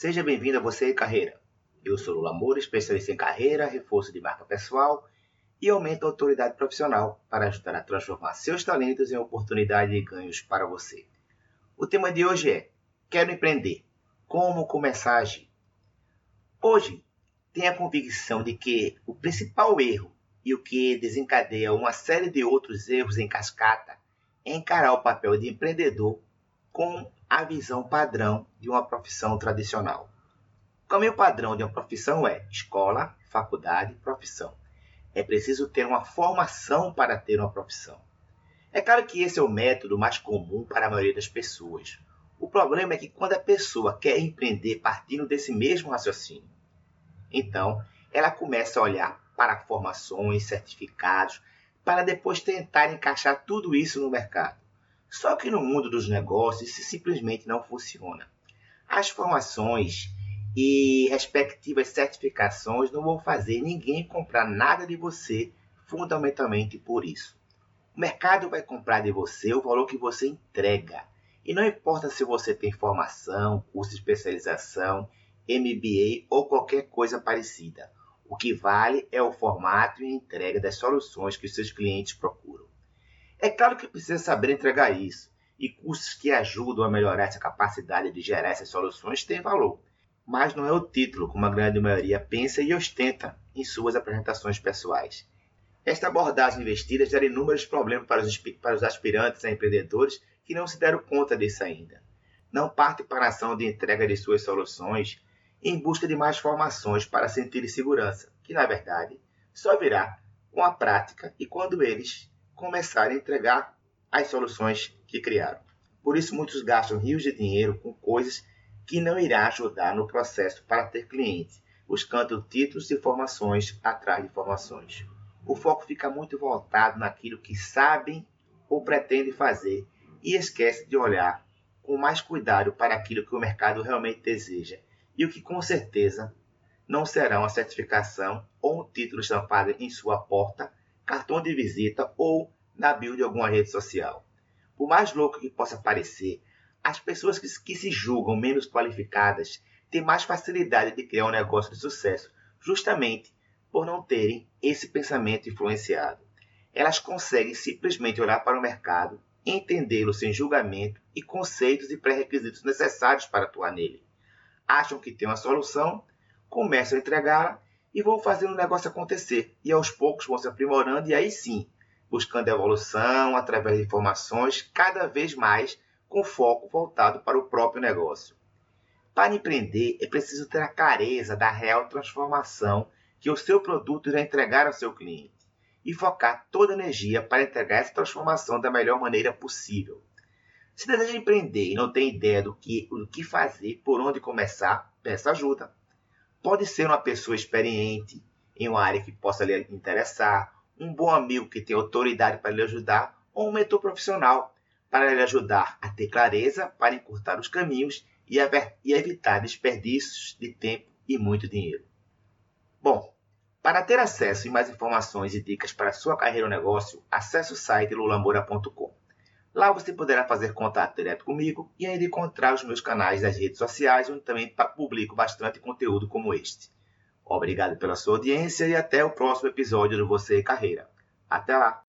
Seja bem-vindo a Você e Carreira. Eu sou Lula Moura, especialista em carreira, reforço de marca pessoal e aumento a autoridade profissional para ajudar a transformar seus talentos em oportunidade de ganhos para você. O tema de hoje é Quero empreender. Como começar a agir? Hoje, tenho a convicção de que o principal erro e o que desencadeia uma série de outros erros em cascata é encarar o papel de empreendedor com a visão padrão de uma profissão tradicional. O caminho padrão de uma profissão é escola, faculdade, profissão. É preciso ter uma formação para ter uma profissão. É claro que esse é o método mais comum para a maioria das pessoas. O problema é que quando a pessoa quer empreender partindo desse mesmo raciocínio, então ela começa a olhar para formações, certificados, para depois tentar encaixar tudo isso no mercado. Só que no mundo dos negócios isso simplesmente não funciona. As formações e respectivas certificações não vão fazer ninguém comprar nada de você fundamentalmente por isso. O mercado vai comprar de você o valor que você entrega. E não importa se você tem formação, curso de especialização, MBA ou qualquer coisa parecida. O que vale é o formato e entrega das soluções que os seus clientes procuram. É claro que precisa saber entregar isso, e cursos que ajudam a melhorar essa capacidade de gerar essas soluções têm valor, mas não é o título como a grande maioria pensa e ostenta em suas apresentações pessoais. Esta abordagem investida gera inúmeros problemas para os, para os aspirantes a empreendedores que não se deram conta disso ainda. Não partem para a ação de entrega de suas soluções em busca de mais formações para sentir segurança, que na verdade só virá com a prática e quando eles começarem a entregar as soluções que criaram. Por isso, muitos gastam rios de dinheiro com coisas que não irá ajudar no processo para ter clientes, buscando títulos e formações atrás de formações. O foco fica muito voltado naquilo que sabem ou pretendem fazer e esquece de olhar com mais cuidado para aquilo que o mercado realmente deseja e o que com certeza não será uma certificação ou um título estampado em sua porta cartão de visita ou na bio de alguma rede social. Por mais louco que possa parecer, as pessoas que, que se julgam menos qualificadas têm mais facilidade de criar um negócio de sucesso, justamente por não terem esse pensamento influenciado. Elas conseguem simplesmente olhar para o mercado, entendê-lo sem julgamento e conceitos e pré-requisitos necessários para atuar nele. Acham que têm uma solução, começam a entregá-la e vão fazendo o negócio acontecer. E aos poucos vão se aprimorando e aí sim, buscando evolução através de informações cada vez mais com foco voltado para o próprio negócio. Para empreender, é preciso ter a clareza da real transformação que o seu produto irá entregar ao seu cliente e focar toda a energia para entregar essa transformação da melhor maneira possível. Se deseja empreender e não tem ideia do que, do que fazer, por onde começar, peça ajuda. Pode ser uma pessoa experiente em uma área que possa lhe interessar, um bom amigo que tem autoridade para lhe ajudar, ou um mentor profissional para lhe ajudar a ter clareza para encurtar os caminhos e, evitar desperdícios de tempo e muito dinheiro. Bom, para ter acesso e mais informações e dicas para sua carreira ou negócio, acesse o site lulamora.com. Lá você poderá fazer contato direto comigo e ainda encontrar os meus canais das redes sociais, onde também publico bastante conteúdo como este. Obrigado pela sua audiência e até o próximo episódio do Você e Carreira. Até lá!